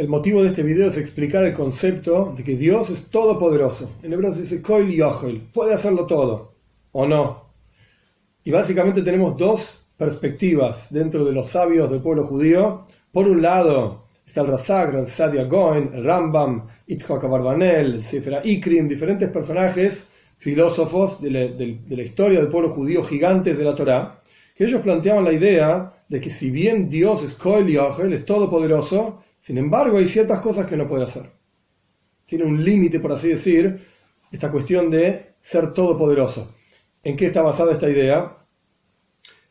El motivo de este video es explicar el concepto de que Dios es todopoderoso. En hebreo se dice Koil Yochel, puede hacerlo todo, o no. Y básicamente tenemos dos perspectivas dentro de los sabios del pueblo judío. Por un lado está el Razak, el Sadia Goen, el Rambam, Itzhak Abarbanel, el Sefer Ikrim, diferentes personajes filósofos de la, historia del pueblo judío, gigantes de la Torá, que ellos planteaban la idea de que si bien Dios es Koil Yochel, es todopoderoso, sin embargo, hay ciertas cosas que no puede hacer. Tiene un límite, por así decir, esta cuestión de ser todopoderoso. ¿En qué está basada esta idea?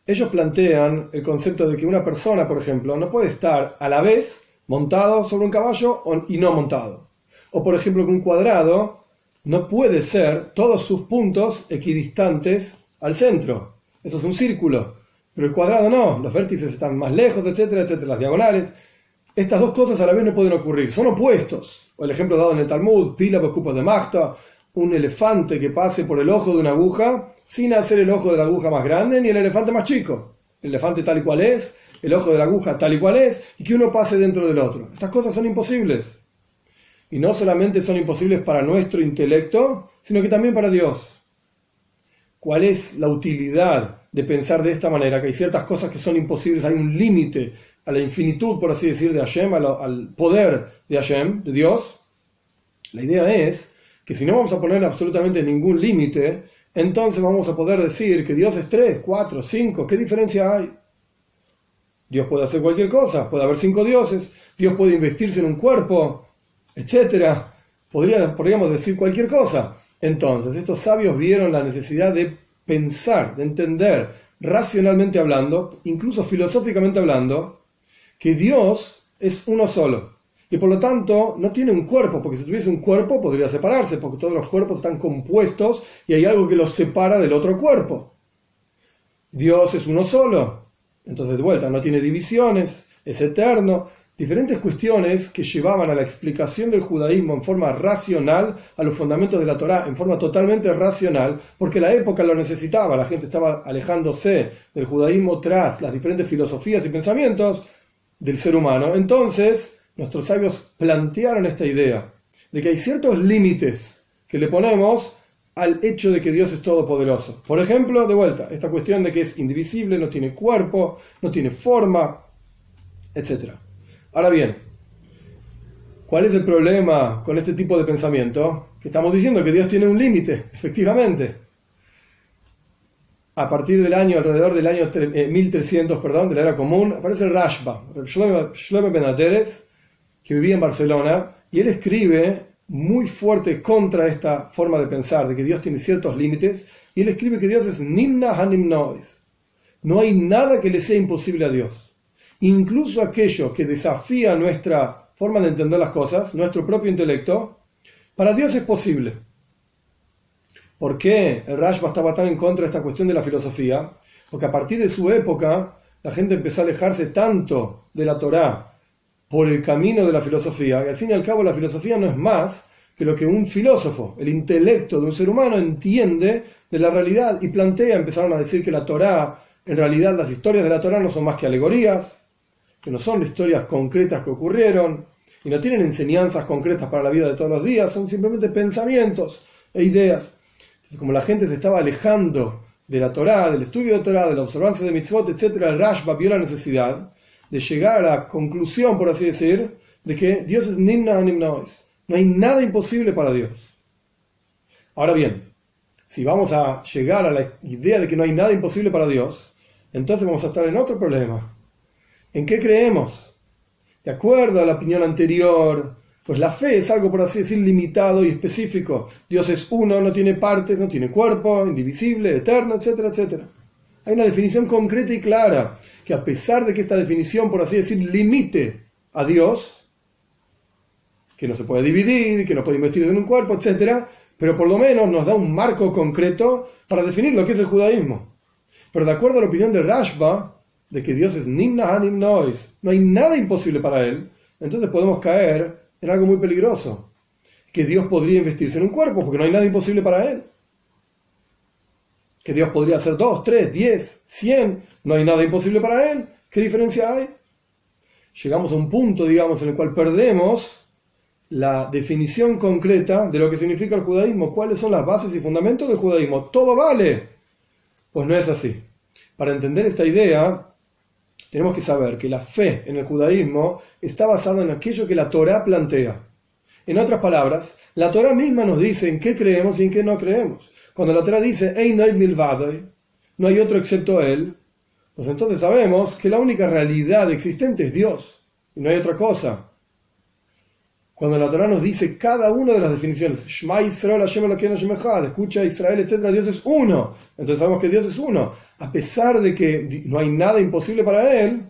Ellos plantean el concepto de que una persona, por ejemplo, no puede estar a la vez montado sobre un caballo y no montado. O, por ejemplo, que un cuadrado no puede ser todos sus puntos equidistantes al centro. Eso es un círculo. Pero el cuadrado no, los vértices están más lejos, etcétera, etcétera, las diagonales. Estas dos cosas a la vez no pueden ocurrir, son opuestos. O el ejemplo dado en el Talmud, pila ocupa de Magta, un elefante que pase por el ojo de una aguja sin hacer el ojo de la aguja más grande ni el elefante más chico. El elefante tal y cual es, el ojo de la aguja tal y cual es, y que uno pase dentro del otro. Estas cosas son imposibles. Y no solamente son imposibles para nuestro intelecto, sino que también para Dios. ¿Cuál es la utilidad de pensar de esta manera? Que hay ciertas cosas que son imposibles, hay un límite a la infinitud, por así decir, de Hashem, al poder de Hashem, de Dios, la idea es que si no vamos a poner absolutamente ningún límite, entonces vamos a poder decir que Dios es 3, 4, 5, ¿qué diferencia hay? Dios puede hacer cualquier cosa, puede haber cinco dioses, Dios puede investirse en un cuerpo, etc. Podría, podríamos decir cualquier cosa. Entonces, estos sabios vieron la necesidad de pensar, de entender, racionalmente hablando, incluso filosóficamente hablando, que Dios es uno solo. Y por lo tanto no tiene un cuerpo, porque si tuviese un cuerpo podría separarse, porque todos los cuerpos están compuestos y hay algo que los separa del otro cuerpo. Dios es uno solo. Entonces, de vuelta, no tiene divisiones, es eterno. Diferentes cuestiones que llevaban a la explicación del judaísmo en forma racional, a los fundamentos de la Torá en forma totalmente racional, porque la época lo necesitaba, la gente estaba alejándose del judaísmo tras las diferentes filosofías y pensamientos, del ser humano. Entonces, nuestros sabios plantearon esta idea de que hay ciertos límites que le ponemos al hecho de que Dios es todopoderoso. Por ejemplo, de vuelta, esta cuestión de que es indivisible, no tiene cuerpo, no tiene forma, etc. Ahora bien, ¿cuál es el problema con este tipo de pensamiento? Que estamos diciendo que Dios tiene un límite, efectivamente a partir del año, alrededor del año 1300, eh, perdón, de la era común, aparece Rashba, Shlomo Ben que vivía en Barcelona, y él escribe muy fuerte contra esta forma de pensar, de que Dios tiene ciertos límites, y él escribe que Dios es Nimna Hanimnois. No hay nada que le sea imposible a Dios. Incluso aquello que desafía nuestra forma de entender las cosas, nuestro propio intelecto, para Dios es posible. ¿Por qué el Rashba estaba tan en contra de esta cuestión de la filosofía? Porque a partir de su época la gente empezó a alejarse tanto de la Torá por el camino de la filosofía, que al fin y al cabo la filosofía no es más que lo que un filósofo, el intelecto de un ser humano entiende de la realidad y plantea, empezaron a decir que la Torá, en realidad las historias de la Torá no son más que alegorías, que no son historias concretas que ocurrieron y no tienen enseñanzas concretas para la vida de todos los días, son simplemente pensamientos e ideas como la gente se estaba alejando de la Torá, del estudio de Torá, de la observancia de mitzvot, etc., el Rashba vio la necesidad de llegar a la conclusión, por así decir, de que Dios es Nimna Nimnois. No hay nada imposible para Dios. Ahora bien, si vamos a llegar a la idea de que no hay nada imposible para Dios, entonces vamos a estar en otro problema. ¿En qué creemos? De acuerdo a la opinión anterior, pues la fe es algo, por así decir, limitado y específico. Dios es uno, no tiene partes, no tiene cuerpo, indivisible, eterno, etcétera, etcétera. Hay una definición concreta y clara, que a pesar de que esta definición, por así decir, limite a Dios, que no se puede dividir, que no puede investir en un cuerpo, etcétera, pero por lo menos nos da un marco concreto para definir lo que es el judaísmo. Pero de acuerdo a la opinión de Rashba, de que Dios es Nimna Hanim Nois, no hay nada imposible para él, entonces podemos caer era algo muy peligroso. Que Dios podría investirse en un cuerpo, porque no hay nada imposible para Él. Que Dios podría hacer dos, tres, diez, cien, no hay nada imposible para Él. ¿Qué diferencia hay? llegamos a un punto, digamos, en el cual perdemos la definición concreta de lo que significa el judaísmo, cuáles son las bases y fundamentos del judaísmo. Todo vale. Pues no es así. Para entender esta idea, tenemos que saber que la fe en el judaísmo está basada en aquello que la Torah plantea. En otras palabras, la Torah misma nos dice en qué creemos y en qué no creemos. Cuando la Torah dice, no hay no hay otro excepto Él, pues entonces sabemos que la única realidad existente es Dios, y no hay otra cosa. Cuando la Torah nos dice cada una de las definiciones, Shema Israel, escucha Israel, etc., Dios es uno. Entonces sabemos que Dios es uno. A pesar de que no hay nada imposible para Él,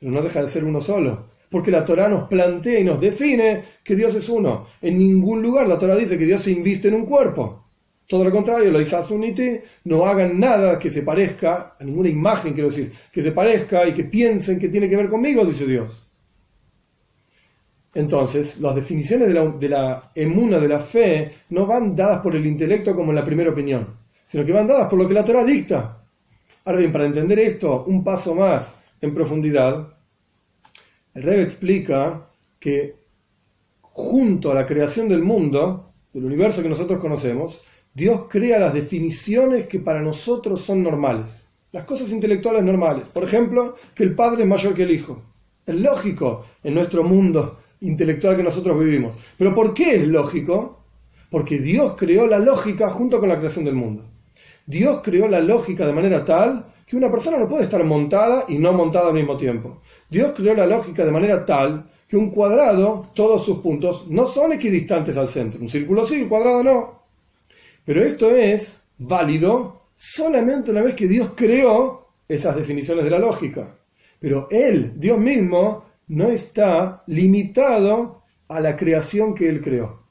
pero no deja de ser uno solo. Porque la Torah nos plantea y nos define que Dios es uno. En ningún lugar la Torah dice que Dios se inviste en un cuerpo. Todo lo contrario, lo dice Asuniti, no hagan nada que se parezca, a ninguna imagen quiero decir, que se parezca y que piensen que tiene que ver conmigo, dice Dios. Entonces, las definiciones de la, emuna, de la fe, no van dadas por el intelecto como en la primera opinión, sino que van dadas por lo que la Torah dicta. Ahora bien, para entender esto un paso más en profundidad, el Rebbe explica que junto a la creación del mundo, del universo que nosotros conocemos, Dios crea las definiciones que para nosotros son normales, las cosas intelectuales normales. Por ejemplo, que el padre es mayor que el hijo. Es lógico en nuestro mundo intelectual que nosotros vivimos. Pero ¿por qué es lógico? Porque Dios creó la lógica junto con la creación del mundo. Dios creó la lógica de manera tal que una persona no puede estar montada y no montada al mismo tiempo. Dios creó la lógica de manera tal que un cuadrado, todos sus puntos, no son equidistantes al centro. Un círculo sí, un cuadrado no. Pero esto es válido solamente una vez que Dios creó esas definiciones de la lógica. Pero Él, Dios mismo, no está limitado a la creación que Él creó.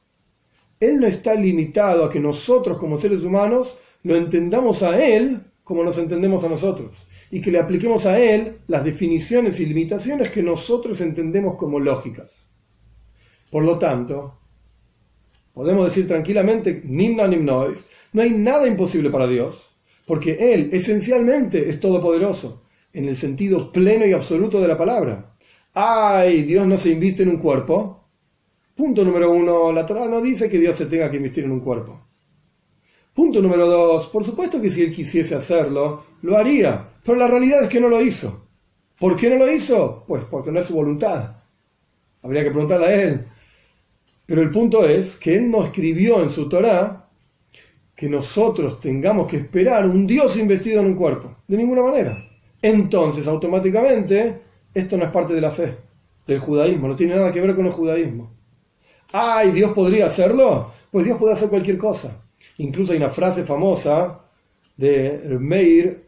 Él no está limitado a que nosotros como seres humanos lo entendamos a Él como nos entendemos a nosotros y que le apliquemos a Él las definiciones y limitaciones que nosotros entendemos como lógicas. Por lo tanto, Podemos decir tranquilamente, Nimna Nimnois, no hay nada imposible para Dios, porque Él esencialmente es todopoderoso, en el sentido pleno y absoluto de la palabra. ¡Ay! Dios no se inviste en un cuerpo. Punto número uno, la Torah no dice que Dios se tenga que investir en un cuerpo. Punto número dos, por supuesto que si Él quisiese hacerlo, lo haría, pero la realidad es que no lo hizo. ¿Por qué no lo hizo? Pues porque no es su voluntad. Habría que preguntarle a Él. Pero el punto es que él no escribió en su Torá que nosotros tengamos que esperar un Dios investido en un cuerpo. De ninguna manera. Entonces, automáticamente, esto no es parte de la fe, del judaísmo, no tiene nada que ver con el judaísmo. ¡Ay, Dios podría hacerlo! Pues Dios puede hacer cualquier cosa. Incluso hay una frase famosa de Meir,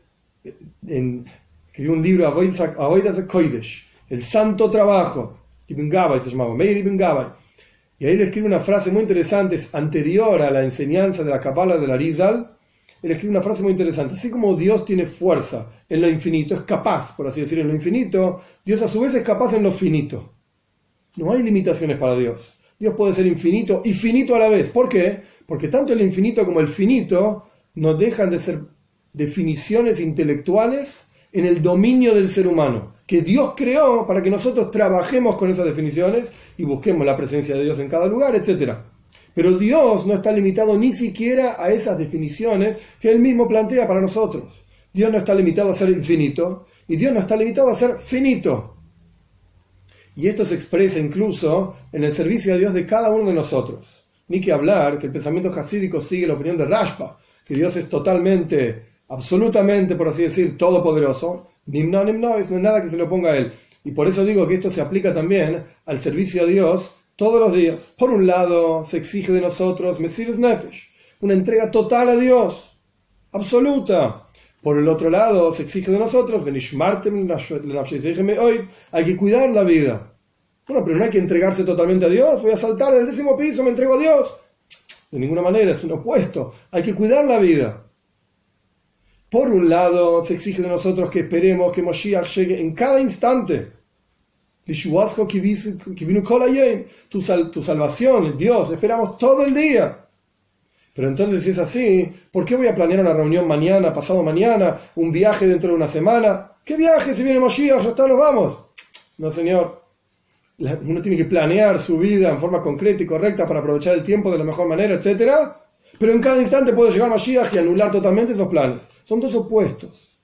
en, escribió un libro, Avoidas Koidesh, el santo trabajo, Ibn Gabay se llamaba, Meir Ibn Gabay y ahí le escribe una frase muy interesante, anterior a la enseñanza de la Kabbalah de la Rizal. Él escribe una frase muy interesante. Así como Dios tiene fuerza en lo infinito, es capaz, por así decir, en lo infinito, Dios a su vez es capaz en lo finito. No hay limitaciones para Dios. Dios puede ser infinito y finito a la vez. ¿Por qué? Porque tanto el infinito como el finito no dejan de ser definiciones intelectuales en el dominio del ser humano que Dios creó para que nosotros trabajemos con esas definiciones y busquemos la presencia de Dios en cada lugar, etc. Pero Dios no está limitado ni siquiera a esas definiciones que Él mismo plantea para nosotros. Dios no está limitado a ser infinito y Dios no está limitado a ser finito. Y esto se expresa incluso en el servicio a Dios de cada uno de nosotros. Ni que hablar que el pensamiento hasídico sigue la opinión de Rashba, que Dios es totalmente, absolutamente, por así decir, todopoderoso, Nimno, no es nada que se lo ponga a él. Y por eso digo que esto se aplica también al servicio a Dios todos los días. Por un lado, se exige de nosotros Mesiris Nefesh, una entrega total a Dios, absoluta. Por el otro lado, se exige de nosotros, hay que cuidar la vida. Bueno, pero no hay que entregarse totalmente a Dios. Voy a saltar del décimo piso, me entrego a Dios. De ninguna manera, es un opuesto. Hay que cuidar la vida. Por un lado, se exige de nosotros que esperemos que Moshiach llegue en cada instante. Tu, tu salvación, Dios, esperamos todo el día. Pero entonces, si es así, ¿por qué voy a planear una reunión mañana, pasado mañana, un viaje dentro de una semana? ¿Qué viaje si viene Moshiach? Ya está, nos vamos. No, señor. uno tiene que planear su vida en forma concreta y correcta para aprovechar el tiempo de la mejor manera, etc. Pero en cada instante puede llegar Mashiach y anular totalmente esos planes. Son dos opuestos.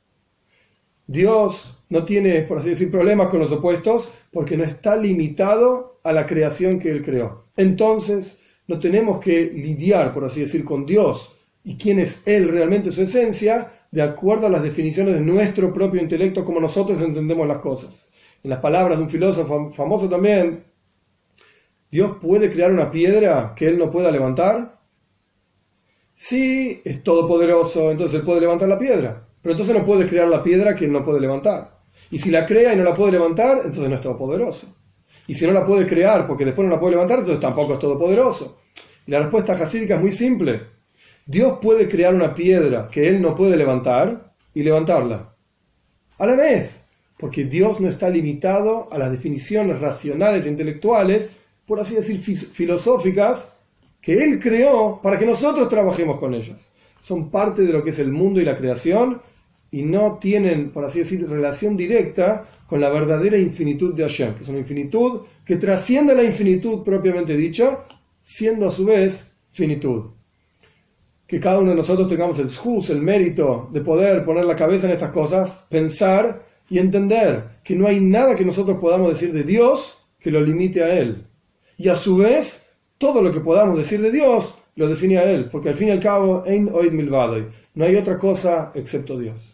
Dios no tiene, por así decir, problemas con los opuestos porque no está limitado a la creación que Él creó. Entonces, no tenemos que lidiar, por así decir, con Dios y quién es Él realmente, su esencia, de acuerdo a las definiciones de nuestro propio intelecto, como nosotros entendemos las cosas. En las palabras de un filósofo famoso también, ¿Dios puede crear una piedra que Él no pueda levantar? Sí, es todopoderoso, entonces Él puede levantar la piedra. Pero entonces no puede crear la piedra que Él no puede levantar. Y si la crea y no la puede levantar, entonces no es todopoderoso. Y si no la puede crear porque después no la puede levantar, entonces tampoco es todopoderoso. Y la respuesta jasídica es muy simple. Dios puede crear una piedra que Él no puede levantar y levantarla. A la vez, porque Dios no está limitado a las definiciones racionales e intelectuales, por así decir, filosóficas, que Él creó para que nosotros trabajemos con ellas. Son parte de lo que es el mundo y la creación y no tienen, por así decir, relación directa con la verdadera infinitud de Hashem, que es una infinitud que trasciende la infinitud propiamente dicha, siendo a su vez finitud. Que cada uno de nosotros tengamos el juz, el mérito de poder poner la cabeza en estas cosas, pensar y entender que no hay nada que nosotros podamos decir de Dios que lo limite a Él. Y a su vez, todo lo que podamos decir de Dios lo define a Él, porque al fin y al cabo, no hay otra cosa excepto Dios.